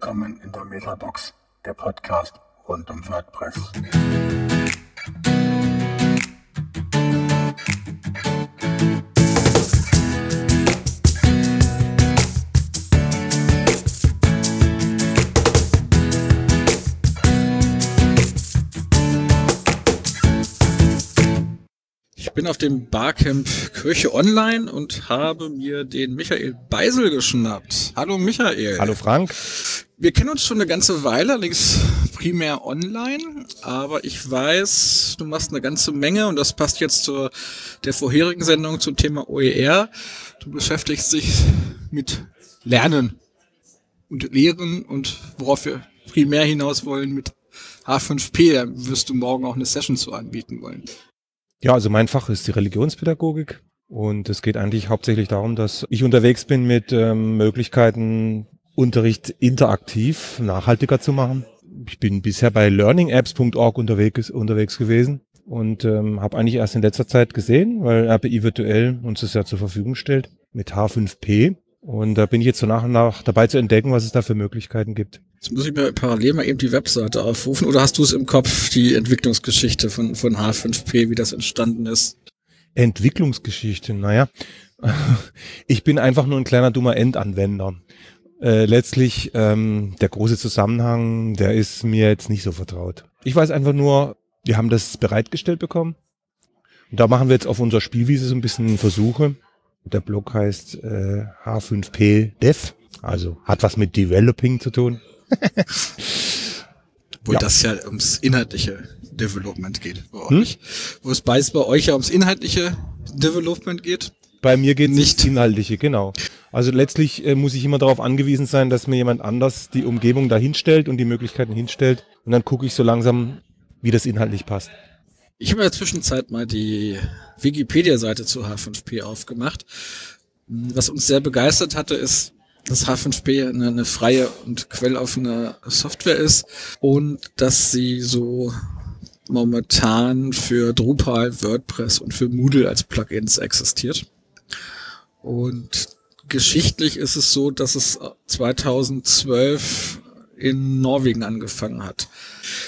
Willkommen in der Metabox, der Podcast rund um WordPress. Ich bin auf dem Barcamp Kirche Online und habe mir den Michael Beisel geschnappt. Hallo Michael. Hallo Frank. Wir kennen uns schon eine ganze Weile, allerdings primär online, aber ich weiß, du machst eine ganze Menge und das passt jetzt zur der vorherigen Sendung zum Thema OER. Du beschäftigst dich mit Lernen und Lehren und worauf wir primär hinaus wollen mit H5P, da wirst du morgen auch eine Session zu anbieten wollen. Ja, also mein Fach ist die Religionspädagogik und es geht eigentlich hauptsächlich darum, dass ich unterwegs bin mit ähm, Möglichkeiten, Unterricht interaktiv nachhaltiger zu machen. Ich bin bisher bei learningapps.org unterwegs, unterwegs gewesen und ähm, habe eigentlich erst in letzter Zeit gesehen, weil RPI virtuell uns das ja zur Verfügung stellt mit H5P. Und da bin ich jetzt so nach und nach dabei zu entdecken, was es da für Möglichkeiten gibt. Jetzt muss ich mir parallel mal eben die Webseite aufrufen. Oder hast du es im Kopf, die Entwicklungsgeschichte von, von H5P, wie das entstanden ist? Entwicklungsgeschichte, naja. Ich bin einfach nur ein kleiner dummer Endanwender. Äh, letztlich ähm, der große Zusammenhang, der ist mir jetzt nicht so vertraut. Ich weiß einfach nur, wir haben das bereitgestellt bekommen. Und da machen wir jetzt auf unserer Spielwiese so ein bisschen Versuche. Der Blog heißt äh, H5P Dev, also hat was mit Developing zu tun. Wo ja. das ja ums inhaltliche Development geht bei hm? euch. Wo es bei, bei euch ja ums inhaltliche Development geht. Bei mir geht es nicht inhaltliche, genau. Also letztlich äh, muss ich immer darauf angewiesen sein, dass mir jemand anders die Umgebung da hinstellt und die Möglichkeiten hinstellt. Und dann gucke ich so langsam, wie das inhaltlich passt. Ich habe in der Zwischenzeit mal die Wikipedia-Seite zu H5P aufgemacht. Was uns sehr begeistert hatte, ist, dass H5P eine, eine freie und quelloffene Software ist und dass sie so momentan für Drupal, WordPress und für Moodle als Plugins existiert. Und geschichtlich ist es so, dass es 2012 in Norwegen angefangen hat.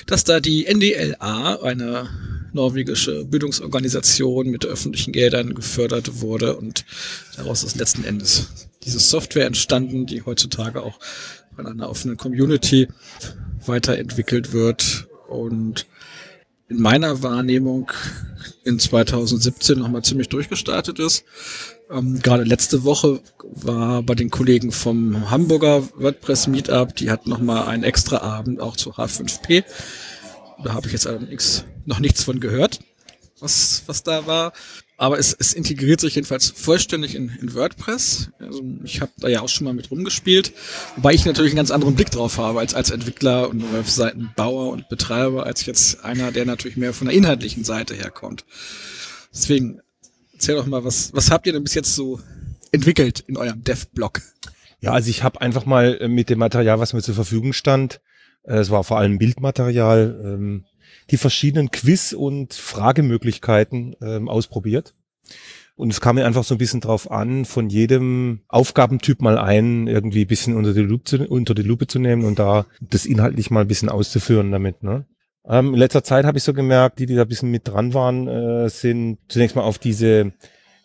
Dass da die NDLA, eine norwegische Bildungsorganisation mit öffentlichen Geldern gefördert wurde und daraus ist letzten Endes diese Software entstanden, die heutzutage auch von einer offenen Community weiterentwickelt wird und in meiner Wahrnehmung in 2017 nochmal ziemlich durchgestartet ist. Ähm, gerade letzte Woche war bei den Kollegen vom Hamburger WordPress Meetup, die hat nochmal einen extra Abend auch zu H5P. Da habe ich jetzt allerdings noch nichts von gehört, was, was da war. Aber es, es integriert sich jedenfalls vollständig in, in WordPress. Also ich habe da ja auch schon mal mit rumgespielt, wobei ich natürlich einen ganz anderen Blick drauf habe als als Entwickler und Webseitenbauer und Betreiber, als jetzt einer, der natürlich mehr von der inhaltlichen Seite herkommt. Deswegen erzähl doch mal, was, was habt ihr denn bis jetzt so entwickelt in eurem Dev-Blog? Ja, also ich habe einfach mal äh, mit dem Material, was mir zur Verfügung stand, äh, es war vor allem Bildmaterial, ähm, die verschiedenen Quiz- und Fragemöglichkeiten ähm, ausprobiert. Und es kam mir einfach so ein bisschen drauf an, von jedem Aufgabentyp mal einen irgendwie ein bisschen unter die, Lupe zu, unter die Lupe zu nehmen und da das inhaltlich mal ein bisschen auszuführen damit. Ne? Ähm, in letzter Zeit habe ich so gemerkt, die, die da ein bisschen mit dran waren, äh, sind zunächst mal auf diese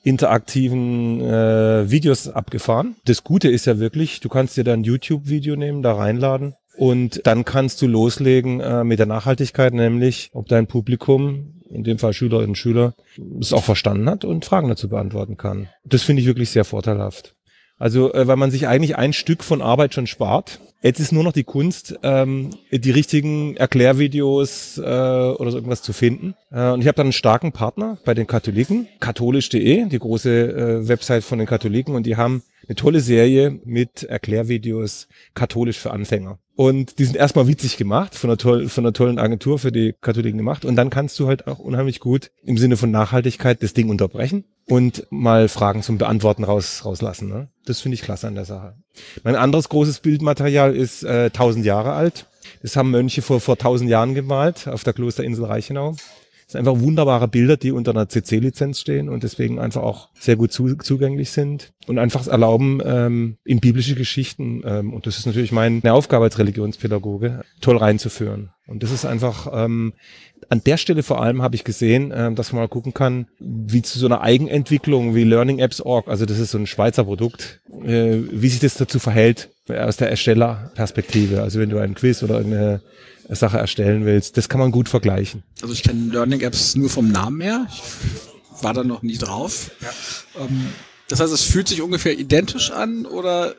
interaktiven äh, Videos abgefahren. Das Gute ist ja wirklich, du kannst dir da ein YouTube-Video nehmen, da reinladen und dann kannst du loslegen äh, mit der Nachhaltigkeit, nämlich ob dein Publikum, in dem Fall Schülerinnen und Schüler, es auch verstanden hat und Fragen dazu beantworten kann. Das finde ich wirklich sehr vorteilhaft. Also, äh, weil man sich eigentlich ein Stück von Arbeit schon spart. Jetzt ist nur noch die Kunst, ähm, die richtigen Erklärvideos äh, oder so irgendwas zu finden. Äh, und ich habe dann einen starken Partner bei den Katholiken, katholisch.de, die große äh, Website von den Katholiken, und die haben eine tolle Serie mit Erklärvideos katholisch für Anfänger. Und die sind erstmal witzig gemacht, von einer, toll, von einer tollen Agentur für die Katholiken gemacht. Und dann kannst du halt auch unheimlich gut im Sinne von Nachhaltigkeit das Ding unterbrechen und mal Fragen zum Beantworten raus, rauslassen. Ne? Das finde ich klasse an der Sache. Mein anderes großes Bildmaterial ist äh, 1000 Jahre alt. Das haben Mönche vor, vor 1000 Jahren gemalt auf der Klosterinsel Reichenau. Das sind einfach wunderbare Bilder, die unter einer CC-Lizenz stehen und deswegen einfach auch sehr gut zu, zugänglich sind und einfach erlauben, ähm, in biblische Geschichten, ähm, und das ist natürlich meine Aufgabe als Religionspädagoge, toll reinzuführen. Und das ist einfach, ähm, an der Stelle vor allem habe ich gesehen, äh, dass man mal gucken kann, wie zu so einer Eigenentwicklung wie Learning Apps Org, also das ist so ein Schweizer Produkt, äh, wie sich das dazu verhält aus der Erstellerperspektive. Also wenn du ein Quiz oder eine Sache erstellen willst, das kann man gut vergleichen. Also ich kenne Learning Apps nur vom Namen her. Ich war da noch nie drauf. Ja. Ähm, das heißt, es fühlt sich ungefähr identisch an oder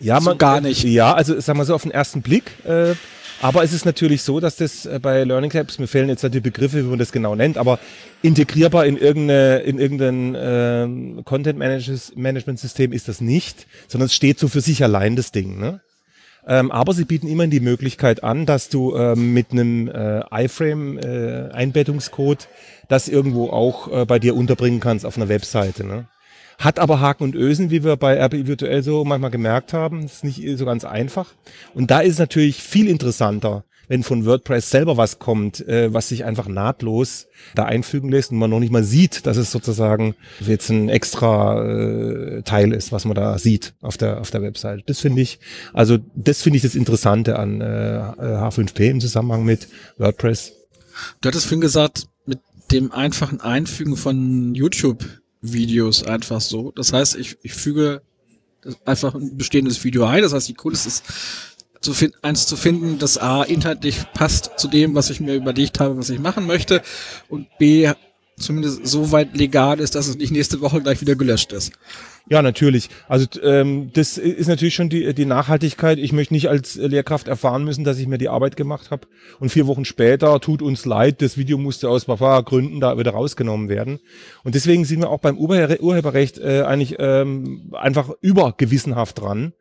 ja, man, so gar nicht? Ja, also sagen wir so auf den ersten Blick. Äh, aber es ist natürlich so, dass das äh, bei Learning Labs, mir fehlen jetzt die Begriffe, wie man das genau nennt, aber integrierbar in, irgendeine, in irgendein äh, Content Management System ist das nicht, sondern es steht so für sich allein, das Ding. Ne? Ähm, aber sie bieten immer die Möglichkeit an, dass du ähm, mit einem äh, iFrame-Einbettungscode äh, das irgendwo auch äh, bei dir unterbringen kannst auf einer Webseite. Ne? Hat aber Haken und Ösen, wie wir bei RPI Virtuell so manchmal gemerkt haben. Das ist nicht so ganz einfach. Und da ist es natürlich viel interessanter, wenn von WordPress selber was kommt, äh, was sich einfach nahtlos da einfügen lässt und man noch nicht mal sieht, dass es sozusagen jetzt ein extra äh, Teil ist, was man da sieht auf der auf der Website. Das finde ich, also das finde ich das Interessante an äh, H5P im Zusammenhang mit WordPress. Du hattest vorhin gesagt, mit dem einfachen Einfügen von YouTube Videos einfach so. Das heißt, ich, ich füge einfach ein bestehendes Video ein. Das heißt, die Kunst ist zu eins zu finden, das A inhaltlich passt zu dem, was ich mir überlegt habe, was ich machen möchte und B zumindest so weit legal ist, dass es nicht nächste Woche gleich wieder gelöscht ist. Ja, natürlich. Also ähm, das ist natürlich schon die, die Nachhaltigkeit. Ich möchte nicht als Lehrkraft erfahren müssen, dass ich mir die Arbeit gemacht habe und vier Wochen später tut uns leid, das Video musste aus paar Gründen da wieder rausgenommen werden. Und deswegen sind wir auch beim Urheberrecht äh, eigentlich ähm, einfach übergewissenhaft dran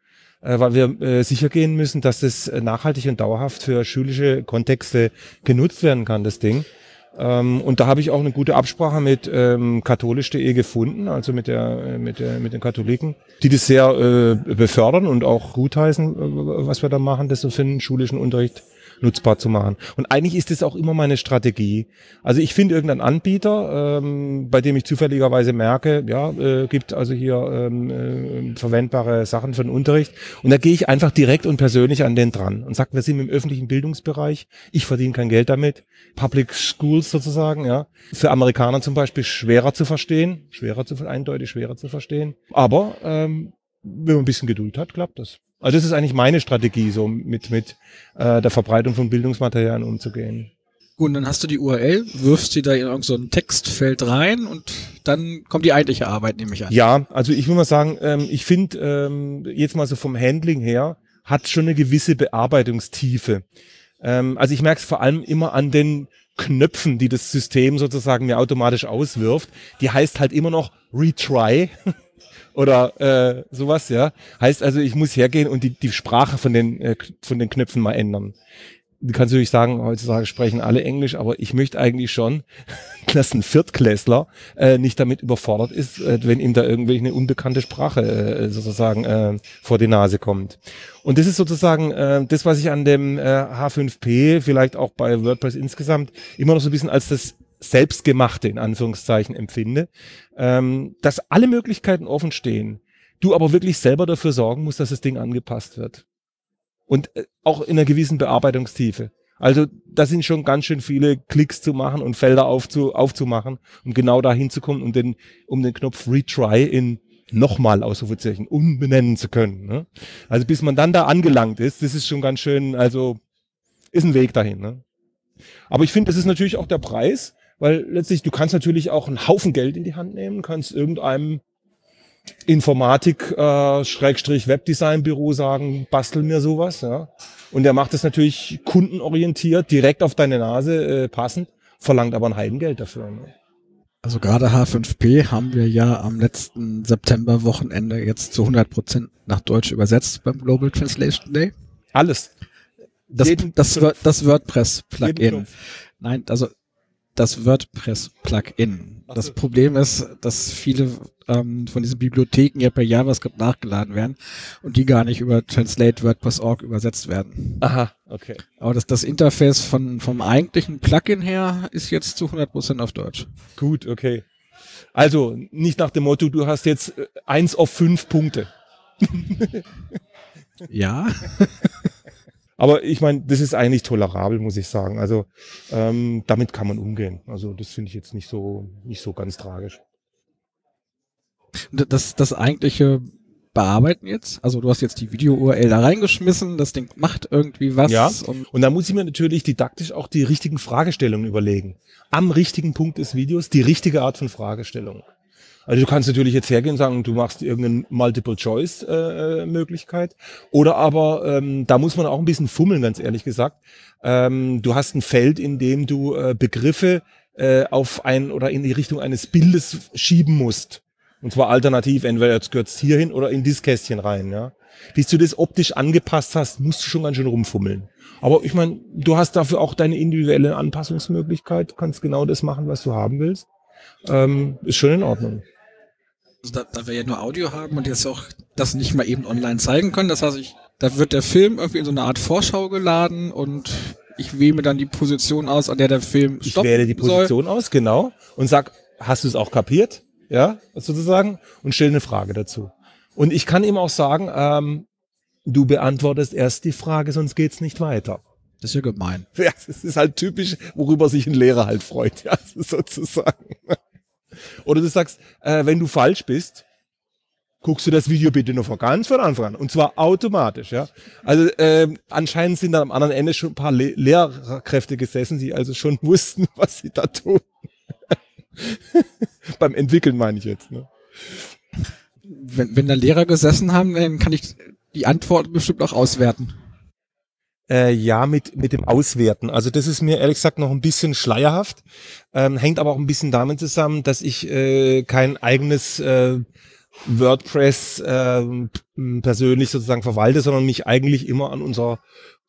weil wir äh, sicher gehen müssen, dass das nachhaltig und dauerhaft für schulische Kontexte genutzt werden kann, das Ding. Ähm, und da habe ich auch eine gute Absprache mit ähm, katholisch.de gefunden, also mit der, äh, mit der, mit den Katholiken, die das sehr äh, befördern und auch gutheißen, äh, was wir da machen, das so für den schulischen Unterricht nutzbar zu machen. Und eigentlich ist das auch immer meine Strategie. Also ich finde irgendeinen Anbieter, ähm, bei dem ich zufälligerweise merke, ja, äh, gibt also hier ähm, äh, verwendbare Sachen für den Unterricht. Und da gehe ich einfach direkt und persönlich an den dran und sage, wir sind im öffentlichen Bildungsbereich, ich verdiene kein Geld damit. Public Schools sozusagen, ja. Für Amerikaner zum Beispiel schwerer zu verstehen, schwerer zu eindeutig schwerer zu verstehen. Aber ähm, wenn man ein bisschen Geduld hat, klappt das. Also das ist eigentlich meine Strategie, so mit, mit äh, der Verbreitung von Bildungsmaterialien umzugehen. Gut, dann hast du die URL, wirfst sie da in irgendein so Textfeld rein und dann kommt die eigentliche Arbeit, nehme ich an. Ja, also ich will mal sagen, ähm, ich finde ähm, jetzt mal so vom Handling her, hat schon eine gewisse Bearbeitungstiefe. Ähm, also ich merke es vor allem immer an den Knöpfen, die das System sozusagen mir automatisch auswirft. Die heißt halt immer noch Retry. oder äh, sowas, ja. Heißt also, ich muss hergehen und die, die Sprache von den, äh, von den Knöpfen mal ändern. Du kannst natürlich sagen, heutzutage sprechen alle Englisch, aber ich möchte eigentlich schon, dass ein Viertklässler äh, nicht damit überfordert ist, äh, wenn ihm da irgendwie eine unbekannte Sprache äh, sozusagen äh, vor die Nase kommt. Und das ist sozusagen äh, das, was ich an dem äh, H5P, vielleicht auch bei WordPress insgesamt, immer noch so ein bisschen als das Selbstgemachte in Anführungszeichen empfinde, ähm, dass alle Möglichkeiten offen stehen, du aber wirklich selber dafür sorgen musst, dass das Ding angepasst wird. Und äh, auch in einer gewissen Bearbeitungstiefe. Also da sind schon ganz schön viele Klicks zu machen und Felder aufzu, aufzumachen, um genau da hinzukommen, um den, um den Knopf Retry in nochmal Ausrufezeichen umbenennen zu können. Ne? Also bis man dann da angelangt ist, das ist schon ganz schön, also ist ein Weg dahin. Ne? Aber ich finde, das ist natürlich auch der Preis, weil letztlich, du kannst natürlich auch einen Haufen Geld in die Hand nehmen, kannst irgendeinem Informatik, äh, sagen, bastel mir sowas, ja. Und der macht das natürlich kundenorientiert, direkt auf deine Nase äh, passend, verlangt aber ein Heidengeld dafür. Ne? Also gerade H5P haben wir ja am letzten September-Wochenende jetzt zu 100 Prozent nach Deutsch übersetzt beim Global Translation Day. Alles. Das, das, das WordPress-Plugin. Nein, also das WordPress-Plugin. Das Problem ist, dass viele ähm, von diesen Bibliotheken ja per JavaScript nachgeladen werden und die gar nicht über Translate WordPress.org übersetzt werden. Aha, okay. Aber das, das Interface von, vom eigentlichen Plugin her ist jetzt zu 100% auf Deutsch. Gut, okay. Also nicht nach dem Motto, du hast jetzt äh, eins auf fünf Punkte. ja. Aber ich meine, das ist eigentlich tolerabel, muss ich sagen. Also ähm, damit kann man umgehen. Also das finde ich jetzt nicht so nicht so ganz tragisch. Das das eigentliche Bearbeiten jetzt? Also du hast jetzt die Video-URL da reingeschmissen, das Ding macht irgendwie was. Ja, und, und da muss ich mir natürlich didaktisch auch die richtigen Fragestellungen überlegen. Am richtigen Punkt des Videos die richtige Art von Fragestellung. Also du kannst natürlich jetzt hergehen und sagen, du machst irgendeine Multiple-Choice-Möglichkeit. Äh, Oder aber, ähm, da muss man auch ein bisschen fummeln, ganz ehrlich gesagt. Ähm, du hast ein Feld, in dem du äh, Begriffe äh, auf ein oder in die Richtung eines Bildes schieben musst. Und zwar alternativ, entweder jetzt gehört hierhin oder in dieses Kästchen rein. Ja. Bis du das optisch angepasst hast, musst du schon ganz schön rumfummeln. Aber ich meine, du hast dafür auch deine individuelle Anpassungsmöglichkeit. Du kannst genau das machen, was du haben willst. Ähm, ist schon in Ordnung. Also da, da wir ja nur Audio haben und jetzt auch das nicht mal eben online zeigen können, das heißt, ich, da wird der Film irgendwie in so eine Art Vorschau geladen und ich wähle mir dann die Position aus, an der der Film Ich wähle die Position soll. aus, genau, und sag, hast du es auch kapiert? Ja, sozusagen, und stelle eine Frage dazu. Und ich kann ihm auch sagen, ähm, du beantwortest erst die Frage, sonst geht's nicht weiter. Das ist ja gemein. Ja, das ist halt typisch, worüber sich ein Lehrer halt freut, ja, sozusagen. Oder du sagst, äh, wenn du falsch bist, guckst du das Video bitte nur von ganz von Anfang an. Und zwar automatisch, ja. Also äh, anscheinend sind da am anderen Ende schon ein paar Le Lehrkräfte gesessen, die also schon wussten, was sie da tun. Beim Entwickeln meine ich jetzt. Ne? Wenn, wenn da Lehrer gesessen haben, dann kann ich die Antworten bestimmt auch auswerten. Äh, ja, mit, mit dem Auswerten. Also das ist mir ehrlich gesagt noch ein bisschen schleierhaft. Ähm, hängt aber auch ein bisschen damit zusammen, dass ich äh, kein eigenes äh, WordPress äh, persönlich sozusagen verwalte, sondern mich eigentlich immer an unserer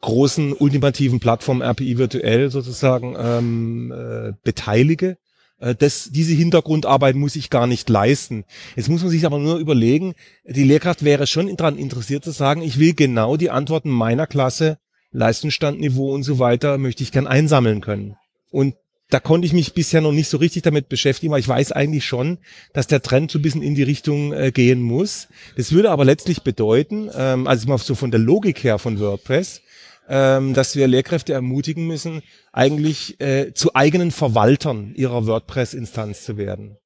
großen ultimativen Plattform RPI virtuell sozusagen ähm, äh, beteilige. Äh, das, diese Hintergrundarbeit muss ich gar nicht leisten. Jetzt muss man sich aber nur überlegen, die Lehrkraft wäre schon daran interessiert zu sagen, ich will genau die Antworten meiner Klasse Leistungsstandniveau und so weiter möchte ich gern einsammeln können. Und da konnte ich mich bisher noch nicht so richtig damit beschäftigen, weil ich weiß eigentlich schon, dass der Trend so ein bisschen in die Richtung äh, gehen muss. Das würde aber letztlich bedeuten, ähm, also mal so von der Logik her von WordPress, ähm, dass wir Lehrkräfte ermutigen müssen, eigentlich äh, zu eigenen Verwaltern ihrer WordPress-Instanz zu werden.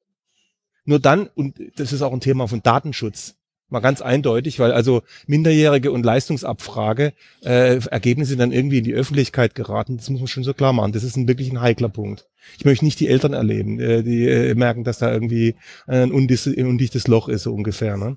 Nur dann, und das ist auch ein Thema von Datenschutz, Mal ganz eindeutig, weil also Minderjährige und Leistungsabfrage äh, Ergebnisse dann irgendwie in die Öffentlichkeit geraten. Das muss man schon so klar machen. Das ist ein wirklich ein heikler Punkt. Ich möchte nicht die Eltern erleben, äh, die äh, merken, dass da irgendwie ein undichtes Loch ist, so ungefähr. Ne?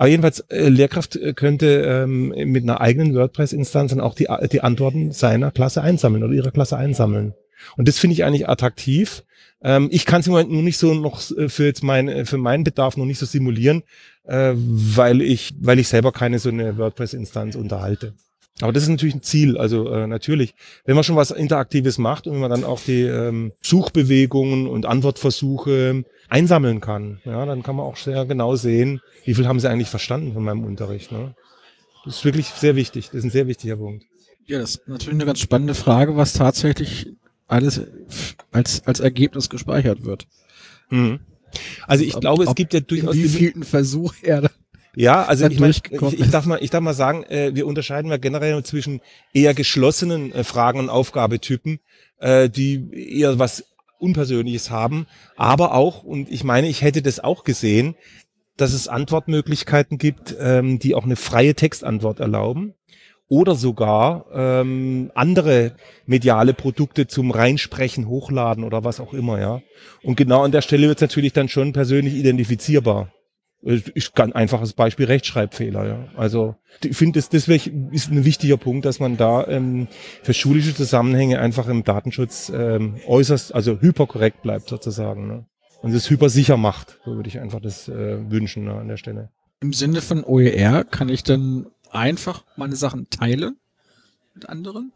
Aber jedenfalls, äh, Lehrkraft äh, könnte ähm, mit einer eigenen WordPress-Instanz dann auch die, die Antworten seiner Klasse einsammeln oder ihrer Klasse einsammeln. Und das finde ich eigentlich attraktiv. Ähm, ich kann es im Moment nur nicht so noch äh, für jetzt mein, äh, für meinen Bedarf noch nicht so simulieren, äh, weil ich, weil ich selber keine so eine WordPress-Instanz unterhalte. Aber das ist natürlich ein Ziel. Also äh, natürlich, wenn man schon was Interaktives macht und wenn man dann auch die ähm, Suchbewegungen und Antwortversuche einsammeln kann, ja, dann kann man auch sehr genau sehen, wie viel haben sie eigentlich verstanden von meinem Unterricht. Ne? Das ist wirklich sehr wichtig. Das ist ein sehr wichtiger Punkt. Ja, das ist natürlich eine ganz spannende Frage, was tatsächlich alles als, als Ergebnis gespeichert wird. Mhm. Also ich ob, glaube, es gibt ja durchaus. Wie vielten Versuch er ja, also ich, mein, ich, ich, darf mal, ich darf mal sagen, äh, wir unterscheiden ja generell zwischen eher geschlossenen äh, Fragen- und Aufgabetypen, äh, die eher was Unpersönliches haben, aber auch, und ich meine, ich hätte das auch gesehen, dass es Antwortmöglichkeiten gibt, ähm, die auch eine freie Textantwort erlauben oder sogar ähm, andere mediale Produkte zum Reinsprechen, Hochladen oder was auch immer, ja. Und genau an der Stelle wird es natürlich dann schon persönlich identifizierbar. Ich kann einfaches Beispiel Rechtschreibfehler, ja. Also ich finde, das, das ist ein wichtiger Punkt, dass man da ähm, für schulische Zusammenhänge einfach im Datenschutz ähm, äußerst, also hyperkorrekt bleibt sozusagen. Ne? Und es hypersicher macht. So würde ich einfach das äh, wünschen ne, an der Stelle. Im Sinne von OER kann ich dann einfach meine Sachen teile mit anderen?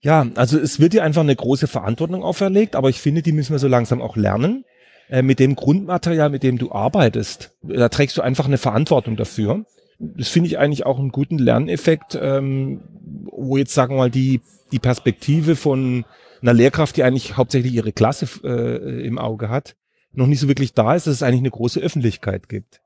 Ja, also es wird dir einfach eine große Verantwortung auferlegt, aber ich finde, die müssen wir so langsam auch lernen. äh, mit dem Grundmaterial, mit dem du arbeitest, da trägst du einfach eine Verantwortung dafür. Das finde ich eigentlich auch einen guten Lerneffekt, ähm, wo jetzt sagen wir mal die, die Perspektive von einer Lehrkraft, die eigentlich hauptsächlich ihre Klasse äh, im Auge hat, noch nicht so wirklich da ist, dass es eigentlich eine große Öffentlichkeit gibt.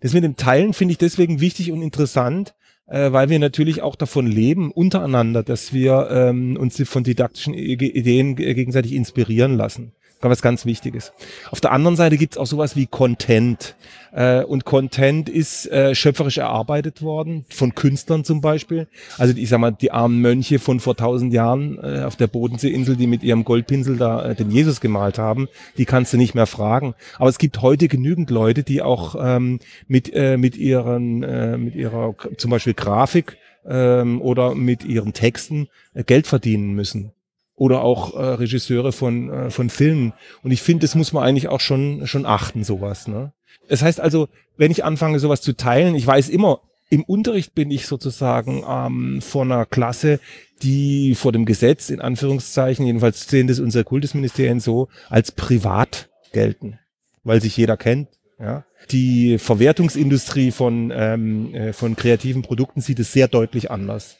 Das mit dem Teilen finde ich deswegen wichtig und interessant, äh, weil wir natürlich auch davon leben, untereinander, dass wir ähm, uns von didaktischen Ideen gegenseitig inspirieren lassen was ganz Wichtiges. Auf der anderen Seite gibt es auch sowas wie Content. Äh, und Content ist äh, schöpferisch erarbeitet worden, von Künstlern zum Beispiel. Also ich sag mal, die armen Mönche von vor tausend Jahren äh, auf der Bodenseeinsel, die mit ihrem Goldpinsel da äh, den Jesus gemalt haben, die kannst du nicht mehr fragen. Aber es gibt heute genügend Leute, die auch ähm, mit, äh, mit ihren, äh, mit ihrer zum Beispiel Grafik ähm, oder mit ihren Texten Geld verdienen müssen oder auch äh, Regisseure von, äh, von Filmen. Und ich finde, das muss man eigentlich auch schon, schon achten, sowas. Ne? Das heißt also, wenn ich anfange, sowas zu teilen, ich weiß immer, im Unterricht bin ich sozusagen ähm, von einer Klasse, die vor dem Gesetz, in Anführungszeichen, jedenfalls sehen das unsere Kultusministerien so, als privat gelten, weil sich jeder kennt. Ja. Die Verwertungsindustrie von, ähm, äh, von kreativen Produkten sieht es sehr deutlich anders.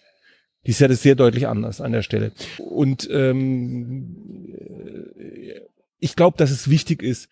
Die ist ja das sehr deutlich anders an der Stelle. Und ähm, ich glaube, dass es wichtig ist,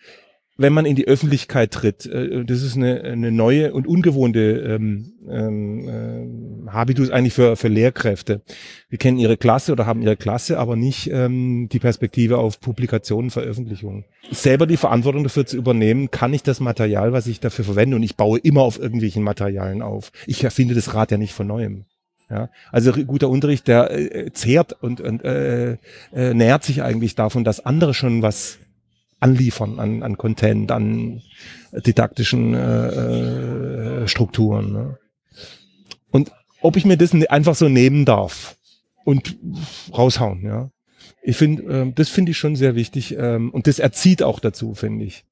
wenn man in die Öffentlichkeit tritt, äh, das ist eine, eine neue und ungewohnte ähm, ähm, äh, Habitus eigentlich für, für Lehrkräfte. Wir kennen ihre Klasse oder haben ihre Klasse, aber nicht ähm, die Perspektive auf Publikationen, Veröffentlichungen. Selber die Verantwortung dafür zu übernehmen, kann ich das Material, was ich dafür verwende, und ich baue immer auf irgendwelchen Materialien auf. Ich erfinde das Rad ja nicht von neuem. Ja, also guter Unterricht, der äh, zehrt und, und äh, äh, nährt sich eigentlich davon, dass andere schon was anliefern an, an Content, an didaktischen äh, äh, Strukturen. Ne? Und ob ich mir das einfach so nehmen darf und raushauen, ja. Ich finde, äh, das finde ich schon sehr wichtig ähm, und das erzieht auch dazu, finde ich.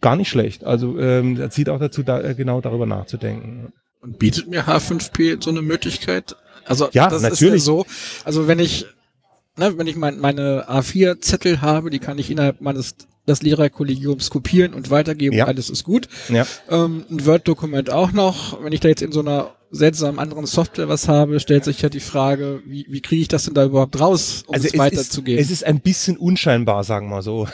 Gar nicht schlecht. Also ähm, erzieht auch dazu, da, äh, genau darüber nachzudenken. Und bietet mir H5P so eine Möglichkeit? Also ja, das natürlich. ist ja so. Also wenn ich, ne, wenn ich mein, meine A4-Zettel habe, die kann ich innerhalb meines des Lehrerkollegiums kopieren und weitergeben, ja. alles ist gut. Ja. Ähm, ein Word-Dokument auch noch. Wenn ich da jetzt in so einer seltsamen anderen Software was habe, stellt sich ja die Frage, wie, wie kriege ich das denn da überhaupt raus, um also es, es weiterzugeben? Es ist ein bisschen unscheinbar, sagen wir so.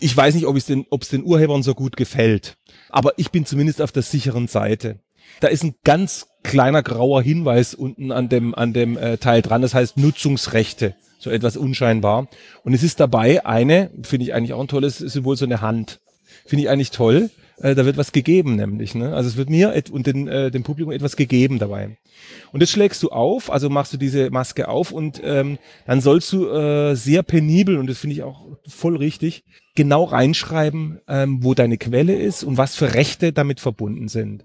Ich weiß nicht, ob es den, ob es den Urhebern so gut gefällt. Aber ich bin zumindest auf der sicheren Seite. Da ist ein ganz kleiner grauer Hinweis unten an dem, an dem äh, Teil dran. Das heißt Nutzungsrechte. So etwas unscheinbar. Und es ist dabei eine, finde ich eigentlich auch ein tolles Symbol, so eine Hand. Finde ich eigentlich toll. Äh, da wird was gegeben, nämlich. Ne? Also es wird mir und den, äh, dem Publikum etwas gegeben dabei. Und das schlägst du auf, also machst du diese Maske auf und ähm, dann sollst du äh, sehr penibel, und das finde ich auch voll richtig, genau reinschreiben, ähm, wo deine Quelle ist und was für Rechte damit verbunden sind.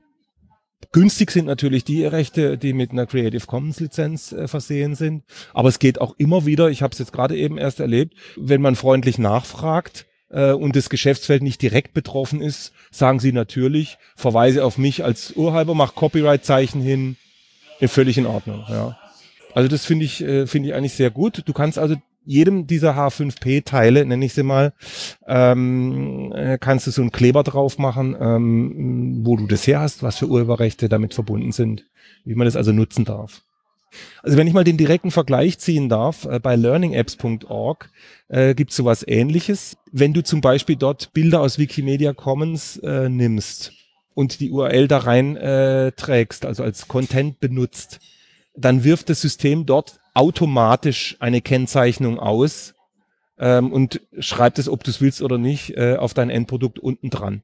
Günstig sind natürlich die Rechte, die mit einer Creative Commons Lizenz äh, versehen sind. Aber es geht auch immer wieder, ich habe es jetzt gerade eben erst erlebt, wenn man freundlich nachfragt äh, und das Geschäftsfeld nicht direkt betroffen ist, sagen sie natürlich, verweise auf mich als Urheber, mach Copyright-Zeichen hin, völlig in Ordnung. Ja. Also das finde ich, äh, finde ich eigentlich sehr gut. Du kannst also jedem dieser H5P-Teile, nenne ich sie mal, ähm, äh, kannst du so einen Kleber drauf machen, ähm, wo du das her hast, was für Urheberrechte damit verbunden sind, wie man das also nutzen darf. Also wenn ich mal den direkten Vergleich ziehen darf, äh, bei learningapps.org äh, gibt es sowas ähnliches. Wenn du zum Beispiel dort Bilder aus Wikimedia Commons äh, nimmst und die URL da rein äh, trägst, also als Content benutzt, dann wirft das System dort automatisch eine Kennzeichnung aus ähm, und schreibt es, ob du es willst oder nicht, äh, auf dein Endprodukt unten dran.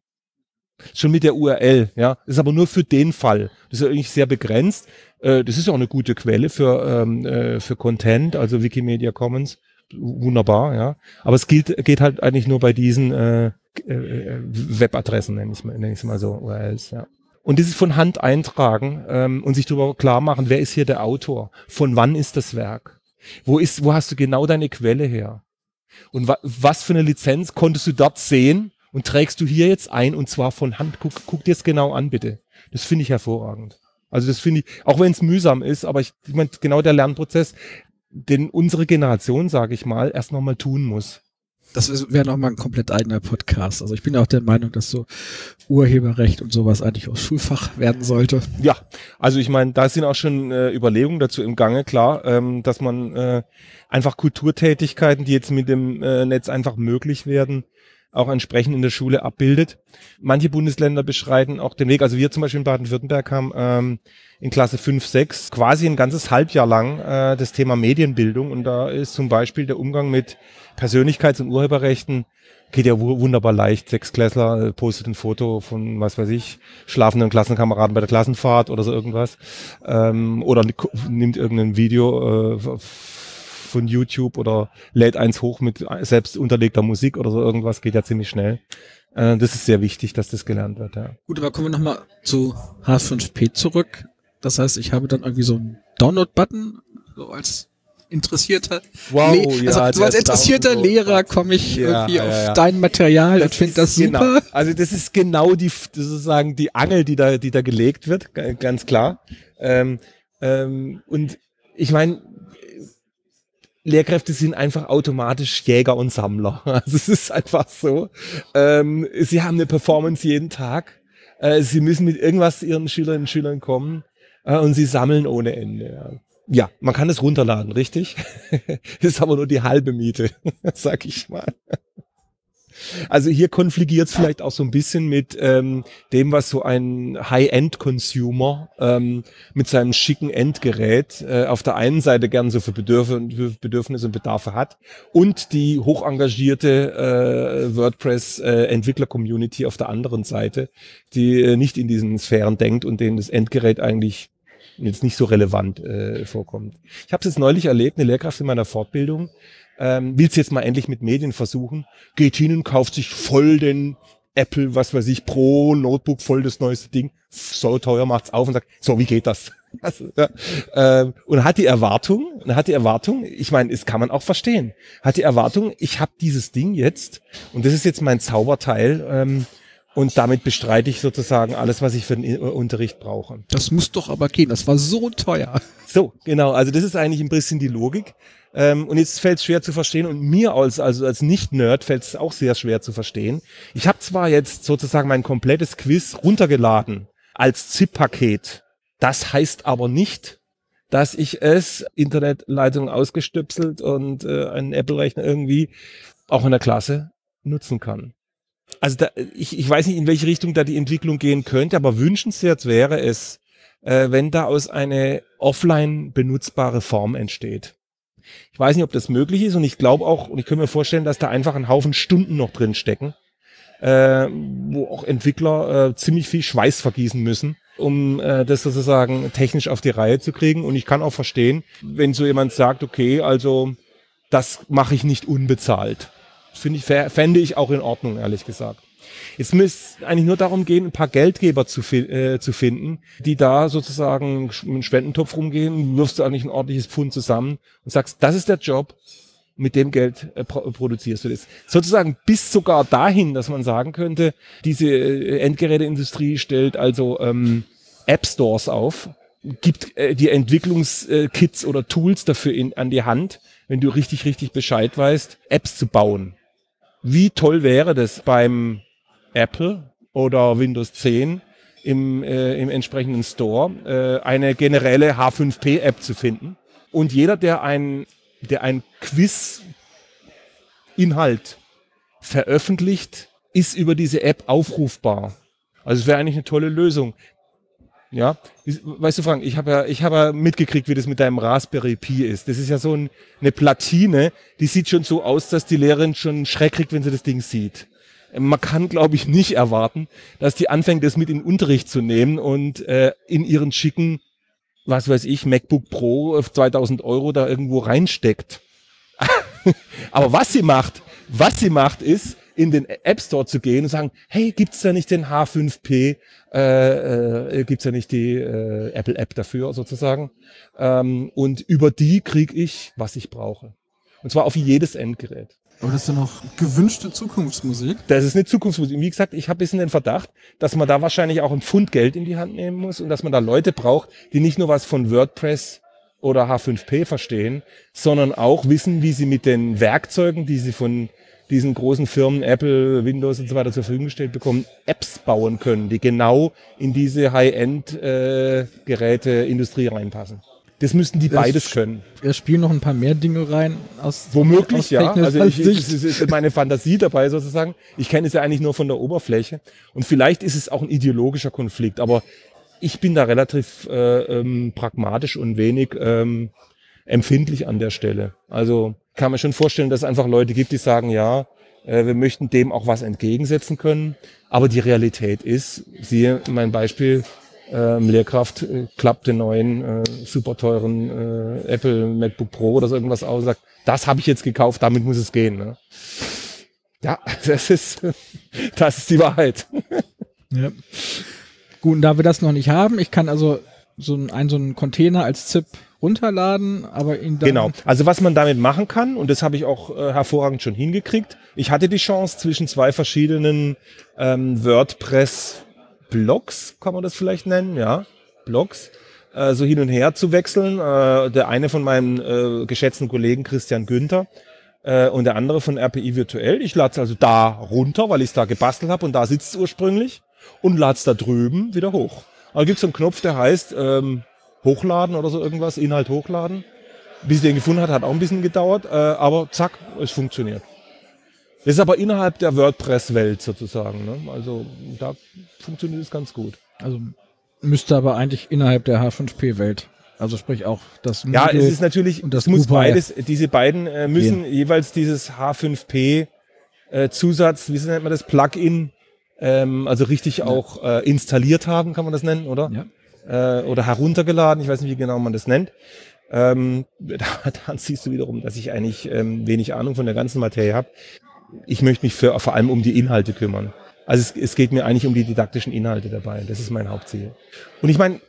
Schon mit der URL, ja. Ist aber nur für den Fall. Das ist eigentlich sehr begrenzt. Äh, das ist auch eine gute Quelle für, ähm, äh, für Content, also Wikimedia Commons. Wunderbar, ja. Aber es gilt, geht halt eigentlich nur bei diesen äh, äh, Webadressen, nenne ich, nenn ich mal so, URLs, ja. Und dieses von Hand eintragen ähm, und sich darüber klar machen, wer ist hier der Autor? Von wann ist das Werk? Wo ist, wo hast du genau deine Quelle her? Und wa was für eine Lizenz konntest du dort sehen und trägst du hier jetzt ein und zwar von Hand? Guck, guck dir es genau an, bitte. Das finde ich hervorragend. Also das finde ich, auch wenn es mühsam ist, aber ich, ich meine, genau der Lernprozess, den unsere Generation, sage ich mal, erst nochmal tun muss. Das wäre nochmal ein komplett eigener Podcast. Also ich bin auch der Meinung, dass so Urheberrecht und sowas eigentlich auch Schulfach werden sollte. Ja, also ich meine, da sind auch schon äh, Überlegungen dazu im Gange, klar, ähm, dass man äh, einfach Kulturtätigkeiten, die jetzt mit dem äh, Netz einfach möglich werden, auch entsprechend in der Schule abbildet. Manche Bundesländer beschreiten auch den Weg. Also wir zum Beispiel in Baden-Württemberg haben ähm, in Klasse 5, 6 quasi ein ganzes Halbjahr lang äh, das Thema Medienbildung und da ist zum Beispiel der Umgang mit Persönlichkeits- und Urheberrechten geht ja wunderbar leicht. Sechsklässler äh, postet ein Foto von, was weiß ich, schlafenden Klassenkameraden bei der Klassenfahrt oder so irgendwas. Ähm, oder nimmt irgendein Video äh, von YouTube oder lädt eins hoch mit selbst unterlegter Musik oder so irgendwas, geht ja ziemlich schnell. Äh, das ist sehr wichtig, dass das gelernt wird, ja. Gut, aber kommen wir nochmal zu H5P zurück. Das heißt, ich habe dann irgendwie so einen Download-Button, so als interessierter wow, Le also, ja, so als interessierter Lehrer komme ich ja, irgendwie ja, auf dein Material das und finde das genau. super. Genau, also das ist genau die sozusagen die Angel, die da, die da gelegt wird, ganz klar. Ähm, ähm, und ich meine, Lehrkräfte sind einfach automatisch Jäger und Sammler. Also es ist einfach so. Ähm, sie haben eine Performance jeden Tag. Äh, sie müssen mit irgendwas ihren Schülerinnen und Schülern kommen äh, und sie sammeln ohne Ende. Ja. ja man kann es runterladen, richtig? ist aber nur die halbe Miete, sag ich mal. Also hier konfligiert es vielleicht auch so ein bisschen mit ähm, dem, was so ein High-End-Consumer ähm, mit seinem schicken Endgerät äh, auf der einen Seite gern so für, Bedürf Bedürfnisse und Bedarfe hat und die hoch engagierte äh, WordPress-Entwickler-Community äh, auf der anderen Seite, die äh, nicht in diesen Sphären denkt und denen das Endgerät eigentlich jetzt nicht so relevant äh, vorkommt. Ich habe es jetzt neulich erlebt, eine Lehrkraft in meiner Fortbildung, ähm, will es jetzt mal endlich mit Medien versuchen, geht hin und kauft sich voll den Apple, was weiß ich, Pro Notebook, voll das neueste Ding, so teuer, macht's auf und sagt, so, wie geht das? Also, ja, ähm, und hat die Erwartung, hat die Erwartung, ich meine, das kann man auch verstehen, hat die Erwartung, ich habe dieses Ding jetzt und das ist jetzt mein Zauberteil ähm, und damit bestreite ich sozusagen alles, was ich für den Unterricht brauche. Das muss doch aber gehen, das war so teuer. So, genau, also das ist eigentlich ein bisschen die Logik. Ähm, und jetzt fällt es schwer zu verstehen und mir als, also als Nicht-Nerd fällt es auch sehr schwer zu verstehen. Ich habe zwar jetzt sozusagen mein komplettes Quiz runtergeladen als ZIP-Paket. Das heißt aber nicht, dass ich es Internetleitung ausgestöpselt und äh, einen Apple-Rechner irgendwie auch in der Klasse nutzen kann. Also da, ich, ich weiß nicht, in welche Richtung da die Entwicklung gehen könnte, aber wünschenswert wäre es, äh, wenn da aus eine offline benutzbare Form entsteht. Ich weiß nicht, ob das möglich ist und ich glaube auch, und ich könnte mir vorstellen, dass da einfach ein Haufen Stunden noch drin stecken, äh, wo auch Entwickler äh, ziemlich viel Schweiß vergießen müssen, um äh, das sozusagen technisch auf die Reihe zu kriegen. Und ich kann auch verstehen, wenn so jemand sagt, okay, also das mache ich nicht unbezahlt. Finde ich, fände ich auch in Ordnung, ehrlich gesagt. Jetzt müsste eigentlich nur darum gehen, ein paar Geldgeber zu, äh, zu finden, die da sozusagen mit einem Spendentopf rumgehen, wirfst du eigentlich ein ordentliches Pfund zusammen und sagst, das ist der Job, mit dem Geld äh, pro produzierst du das. Sozusagen bis sogar dahin, dass man sagen könnte, diese äh, Endgeräteindustrie stellt also ähm, App Stores auf, gibt äh, die Entwicklungskits oder Tools dafür in, an die Hand, wenn du richtig, richtig Bescheid weißt, Apps zu bauen. Wie toll wäre das beim Apple oder Windows 10 im, äh, im entsprechenden Store äh, eine generelle H5P-App zu finden. Und jeder, der ein, der ein Quiz-Inhalt veröffentlicht, ist über diese App aufrufbar. Also es wäre eigentlich eine tolle Lösung. Ja, weißt du, Frank, ich habe ja, ich habe ja mitgekriegt, wie das mit deinem Raspberry Pi ist. Das ist ja so ein, eine Platine, die sieht schon so aus, dass die Lehrerin schon Schreck kriegt, wenn sie das Ding sieht man kann, glaube ich, nicht erwarten, dass die anfängt, das mit in den Unterricht zu nehmen und äh, in ihren schicken, was weiß ich, MacBook Pro auf 2000 Euro da irgendwo reinsteckt. Aber was sie macht, was sie macht, ist, in den App Store zu gehen und sagen, hey, gibt's da nicht den H5P, äh, äh, gibt's da nicht die äh, Apple App dafür sozusagen? Ähm, und über die kriege ich, was ich brauche. Und zwar auf jedes Endgerät. Aber das ist ja noch gewünschte Zukunftsmusik. Das ist eine Zukunftsmusik. Wie gesagt, ich habe ein bisschen den Verdacht, dass man da wahrscheinlich auch ein Pfund Geld in die Hand nehmen muss und dass man da Leute braucht, die nicht nur was von WordPress oder H5P verstehen, sondern auch wissen, wie sie mit den Werkzeugen, die sie von diesen großen Firmen, Apple, Windows und so weiter zur Verfügung gestellt bekommen, Apps bauen können, die genau in diese High-End-Geräte-Industrie reinpassen. Das müssten die beides können. Wir spielen noch ein paar mehr Dinge rein aus Womöglich, aus ja. Also ich, ist, es ist meine Fantasie dabei sozusagen. Ich kenne es ja eigentlich nur von der Oberfläche. Und vielleicht ist es auch ein ideologischer Konflikt, aber ich bin da relativ äh, ähm, pragmatisch und wenig ähm, empfindlich an der Stelle. Also kann man schon vorstellen, dass es einfach Leute gibt, die sagen, ja, äh, wir möchten dem auch was entgegensetzen können. Aber die Realität ist, siehe mein Beispiel, ähm, Lehrkraft äh, klappt den neuen äh, super teuren äh, Apple MacBook Pro oder so irgendwas aus und sagt, das habe ich jetzt gekauft, damit muss es gehen. Ne? Ja, das ist, das ist die Wahrheit. Ja. Gut, und da wir das noch nicht haben, ich kann also so einen, einen, so einen Container als ZIP runterladen, aber ihn dann. Genau. Also was man damit machen kann, und das habe ich auch äh, hervorragend schon hingekriegt, ich hatte die Chance zwischen zwei verschiedenen ähm, WordPress-Blogs, kann man das vielleicht nennen, ja, Blogs, äh, so hin und her zu wechseln. Äh, der eine von meinem äh, geschätzten Kollegen Christian Günther äh, und der andere von RPI Virtuell. Ich lade es also da runter, weil ich es da gebastelt habe und da sitzt es ursprünglich und lade es da drüben wieder hoch. Aber gibt es so einen Knopf, der heißt ähm, Hochladen oder so irgendwas, Inhalt hochladen. Bis ich den gefunden hat, hat auch ein bisschen gedauert, äh, aber zack, es funktioniert. Das ist aber innerhalb der WordPress-Welt sozusagen. Ne? Also da funktioniert es ganz gut. Also müsste aber eigentlich innerhalb der H5P-Welt. Also sprich auch das Ja, Moodle es ist natürlich, und das muss beides, diese beiden äh, müssen jeweils dieses H5P äh, Zusatz, wie nennt man das, Plugin, ähm, also richtig auch äh, installiert haben, kann man das nennen, oder? Ja. Äh, oder heruntergeladen, ich weiß nicht, wie genau man das nennt. Ähm, da, dann siehst du wiederum, dass ich eigentlich ähm, wenig Ahnung von der ganzen Materie habe. Ich möchte mich für, vor allem um die Inhalte kümmern. Also es, es geht mir eigentlich um die didaktischen Inhalte dabei. Das ist mein Hauptziel. Und ich meine,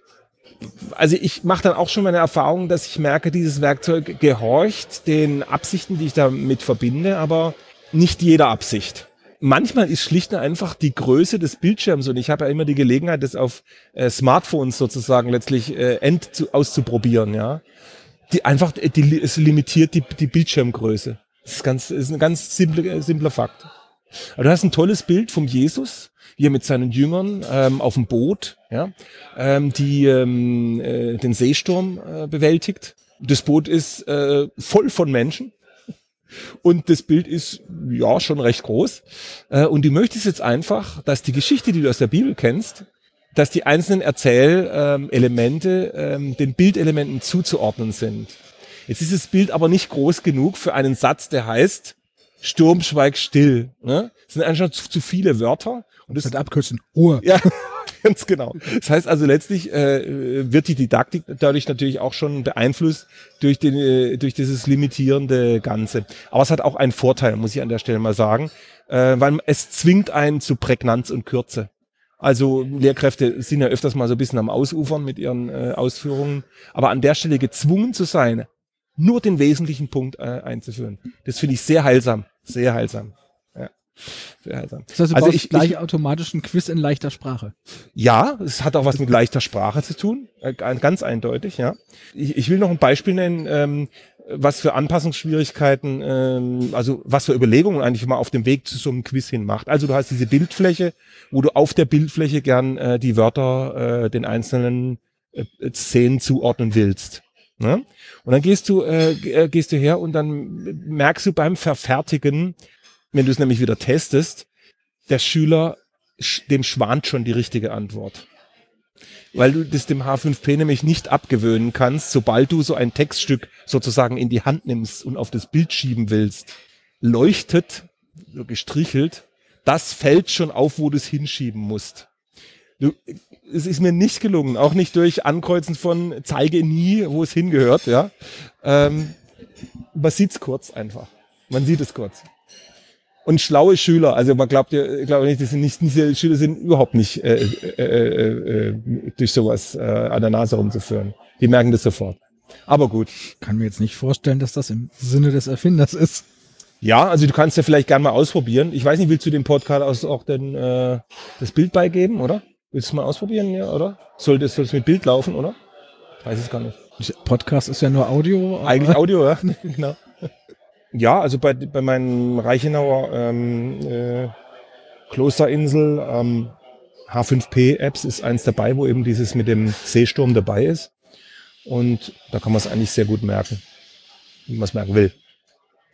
also ich mache dann auch schon meine Erfahrung, dass ich merke, dieses Werkzeug gehorcht den Absichten, die ich damit verbinde, aber nicht jeder Absicht. Manchmal ist schlicht und einfach die Größe des Bildschirms und ich habe ja immer die Gelegenheit, das auf äh, Smartphones sozusagen letztlich äh, end zu, auszuprobieren, ja. Die einfach, die, es limitiert die, die Bildschirmgröße. Das ist, ganz, ist ein ganz simple, äh, simpler Fakt. Aber du hast ein tolles Bild vom Jesus, wie er mit seinen Jüngern ähm, auf dem Boot, ja, ähm, die ähm, äh, den Seesturm äh, bewältigt. Das Boot ist äh, voll von Menschen. Und das Bild ist ja schon recht groß. Äh, und du möchtest jetzt einfach, dass die Geschichte, die du aus der Bibel kennst, dass die einzelnen Erzählelemente ähm, den Bildelementen zuzuordnen sind. Jetzt ist das Bild aber nicht groß genug für einen Satz, der heißt Sturm schweigt still. Ne? Das sind einfach zu, zu viele Wörter. Und das Mit Abkürzen. Ruhe. ja, ganz genau. Das heißt also letztlich äh, wird die Didaktik dadurch natürlich auch schon beeinflusst durch, den, äh, durch dieses limitierende Ganze. Aber es hat auch einen Vorteil, muss ich an der Stelle mal sagen, äh, weil es zwingt einen zu Prägnanz und Kürze. Also Lehrkräfte sind ja öfters mal so ein bisschen am Ausufern mit ihren äh, Ausführungen, aber an der Stelle gezwungen zu sein, nur den wesentlichen Punkt äh, einzuführen. Das finde ich sehr heilsam, sehr heilsam. Das heißt, du Also ich- gleich ich- automatisch ein Quiz in leichter Sprache. Ja, es hat auch was mit leichter Sprache zu tun, äh, ganz eindeutig, ja. Ich, ich will noch ein Beispiel nennen, ähm, was für Anpassungsschwierigkeiten, ähm, also was für Überlegungen eigentlich mal auf dem Weg zu so einem Quiz hin macht. Also du hast diese Bildfläche, wo du auf der Bildfläche gern äh, die Wörter äh, den einzelnen äh, Szenen zuordnen willst. Ne? Und dann gehst du, äh, äh, gehst du her und dann merkst du beim Verfertigen, wenn du es nämlich wieder testest, der Schüler, sch- dem schwant schon die richtige Antwort. Weil du das dem H5P nämlich nicht abgewöhnen kannst, sobald du so ein Textstück sozusagen in die Hand nimmst und auf das Bild schieben willst, leuchtet, gestrichelt, das fällt schon auf, wo du es hinschieben musst. Du, es ist mir nicht gelungen, auch nicht durch Ankreuzen von zeige nie, wo es hingehört, ja. Ähm, man sieht's kurz einfach. Man sieht es kurz. Und schlaue Schüler, also man glaubt ja, ich glaube nicht, die sind nicht, diese Schüler sind überhaupt nicht äh, äh, äh, äh, durch sowas äh, an der Nase rumzuführen. Die merken das sofort. Aber gut. Kann mir jetzt nicht vorstellen, dass das im Sinne des Erfinders ist. Ja, also du kannst ja vielleicht gerne mal ausprobieren. Ich weiß nicht, willst du dem Podcast auch den, äh, das Bild beigeben, oder? Willst du mal ausprobieren, ja, oder? Soll das, soll das mit Bild laufen, oder? Ich weiß es gar nicht. Podcast ist ja nur Audio. Eigentlich Audio, ja? genau. Ja, also bei, bei meinen Reichenauer ähm, äh, Klosterinsel ähm, H5P-Apps ist eins dabei, wo eben dieses mit dem Seesturm dabei ist. Und da kann man es eigentlich sehr gut merken, wie man es merken will.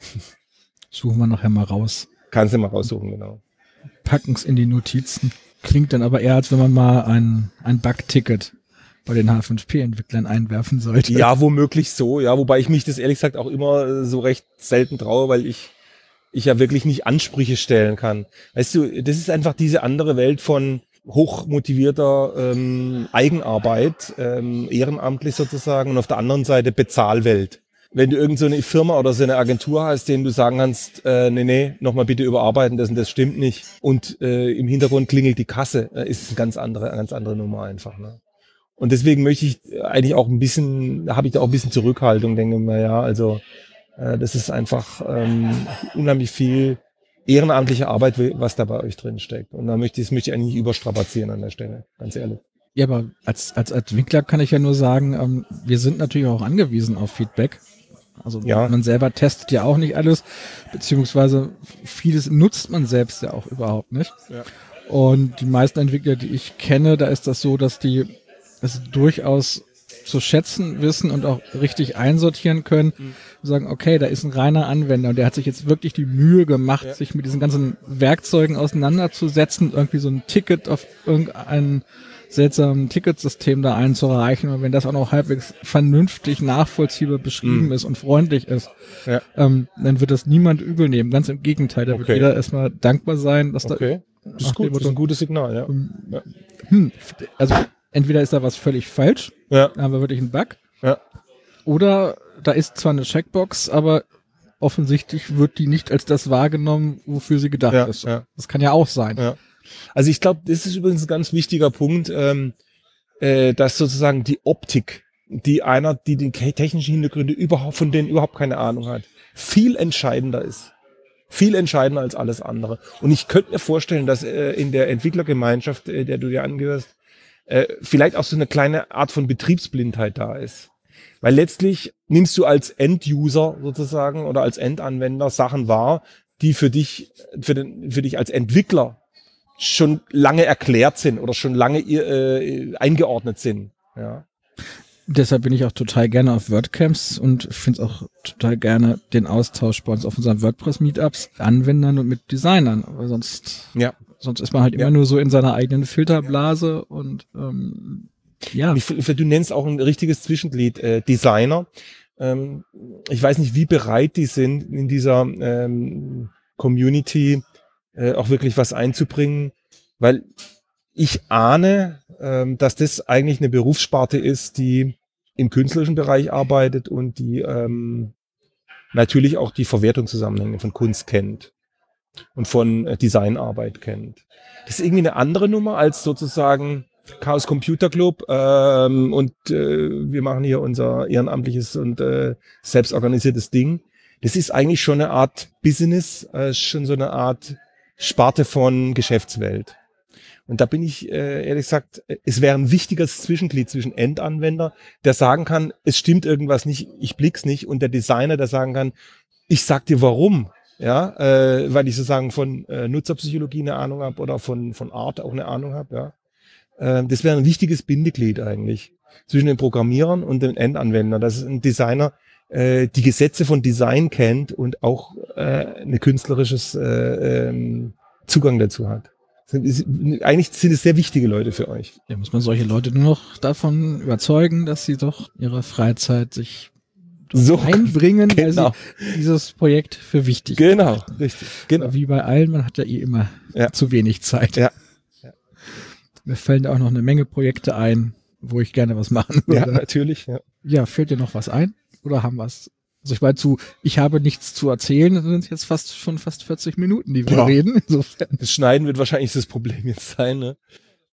Suchen wir nachher mal raus. Kannst du mal raussuchen, genau. Packen es in die Notizen. Klingt dann aber eher, als wenn man mal ein, ein Bug-Ticket bei den H5P-Entwicklern einwerfen sollte. Ja, womöglich so, ja, wobei ich mich das ehrlich gesagt auch immer so recht selten traue, weil ich, ich ja wirklich nicht Ansprüche stellen kann. Weißt du, das ist einfach diese andere Welt von hochmotivierter ähm, Eigenarbeit, ähm, ehrenamtlich sozusagen, und auf der anderen Seite Bezahlwelt. Wenn du irgendeine so Firma oder so eine Agentur hast, denen du sagen kannst, äh, nee, nee, nochmal bitte überarbeiten, das und das stimmt nicht. Und äh, im Hintergrund klingelt die Kasse, äh, ist eine ganz andere, eine ganz andere Nummer einfach. Ne? Und deswegen möchte ich eigentlich auch ein bisschen, da habe ich da auch ein bisschen Zurückhaltung, denke mir, ja, also äh, das ist einfach ähm, unheimlich viel ehrenamtliche Arbeit, was da bei euch drin steckt. Und da möchte ich, das möchte ich eigentlich nicht überstrapazieren an der Stelle, ganz ehrlich. Ja, aber als, als Entwickler kann ich ja nur sagen, ähm, wir sind natürlich auch angewiesen auf Feedback. Also ja. man selber testet ja auch nicht alles, beziehungsweise vieles nutzt man selbst ja auch überhaupt nicht. Ja. Und die meisten Entwickler, die ich kenne, da ist das so, dass die es durchaus zu schätzen wissen und auch richtig einsortieren können. Mhm. Sagen, okay, da ist ein reiner Anwender und der hat sich jetzt wirklich die Mühe gemacht, ja. sich mit diesen ganzen Werkzeugen auseinanderzusetzen, irgendwie so ein Ticket auf irgendein seltsamen Ticketsystem da einzureichen und wenn das auch noch halbwegs vernünftig nachvollziehbar beschrieben mhm. ist und freundlich ist, ja. ähm, dann wird das niemand übel nehmen. Ganz im Gegenteil, da okay. wird jeder erstmal dankbar sein, dass okay. da. Das ist gut, das ist ein gutes Signal, ja. Ähm, ja. Hm, also entweder ist da was völlig falsch, ja. da haben wir wirklich einen Bug, ja. oder da ist zwar eine Checkbox, aber offensichtlich wird die nicht als das wahrgenommen, wofür sie gedacht ja, ist. Ja. Das kann ja auch sein. Ja. Also ich glaube, das ist übrigens ein ganz wichtiger Punkt, ähm, äh, dass sozusagen die Optik, die einer, die den technischen Hintergründe überhaupt, von denen überhaupt keine Ahnung hat, viel entscheidender ist. Viel entscheidender als alles andere. Und ich könnte mir vorstellen, dass äh, in der Entwicklergemeinschaft, äh, der du dir angehörst, äh, vielleicht auch so eine kleine Art von Betriebsblindheit da ist. Weil letztlich nimmst du als End-User sozusagen oder als Endanwender Sachen wahr, die für dich, für, den, für dich als Entwickler schon lange erklärt sind oder schon lange äh, eingeordnet sind. Ja. Deshalb bin ich auch total gerne auf WordCamps und finde es auch total gerne den Austausch bei uns auf unseren WordPress-Meetups, Anwendern und mit Designern. Aber sonst, ja. Sonst ist man halt immer ja. nur so in seiner eigenen Filterblase und ähm, ja. Du nennst auch ein richtiges Zwischenglied, äh, Designer. Ähm, ich weiß nicht, wie bereit die sind, in dieser ähm, Community äh, auch wirklich was einzubringen, weil ich ahne, ähm, dass das eigentlich eine Berufssparte ist, die im künstlerischen Bereich arbeitet und die ähm, natürlich auch die Verwertungszusammenhänge von Kunst kennt und von äh, Designarbeit kennt. Das ist irgendwie eine andere Nummer als sozusagen Chaos Computer Club ähm, und äh, wir machen hier unser ehrenamtliches und äh, selbstorganisiertes Ding. Das ist eigentlich schon eine Art Business, äh, schon so eine Art Sparte von Geschäftswelt. Und da bin ich äh, ehrlich gesagt, es wäre ein wichtiges Zwischenglied zwischen Endanwender, der sagen kann, es stimmt irgendwas nicht, ich blick's nicht, und der Designer, der sagen kann, ich sag dir warum, ja, äh, weil ich sozusagen von äh, Nutzerpsychologie eine Ahnung habe oder von von Art auch eine Ahnung habe, ja. Äh, das wäre ein wichtiges Bindeglied eigentlich zwischen den Programmierern und den Endanwendern. Das ist ein Designer, äh, die Gesetze von Design kennt und auch äh, eine künstlerisches äh, ähm, Zugang dazu hat. Eigentlich sind es sehr wichtige Leute für euch. Ja, muss man solche Leute nur noch davon überzeugen, dass sie doch ihre Freizeit sich so einbringen, genau. weil sie dieses Projekt für wichtig Genau, halten. richtig. Genau. Wie bei allen, man hat ja eh immer ja. zu wenig Zeit. Ja. ja. Mir fallen da auch noch eine Menge Projekte ein, wo ich gerne was machen würde. Ja, natürlich. Ja, ja fällt dir noch was ein? Oder haben wir es? Also ich meine zu, ich habe nichts zu erzählen, das sind jetzt fast schon fast 40 Minuten, die wir ja. reden. Insofern. Das Schneiden wird wahrscheinlich das Problem jetzt sein, ne?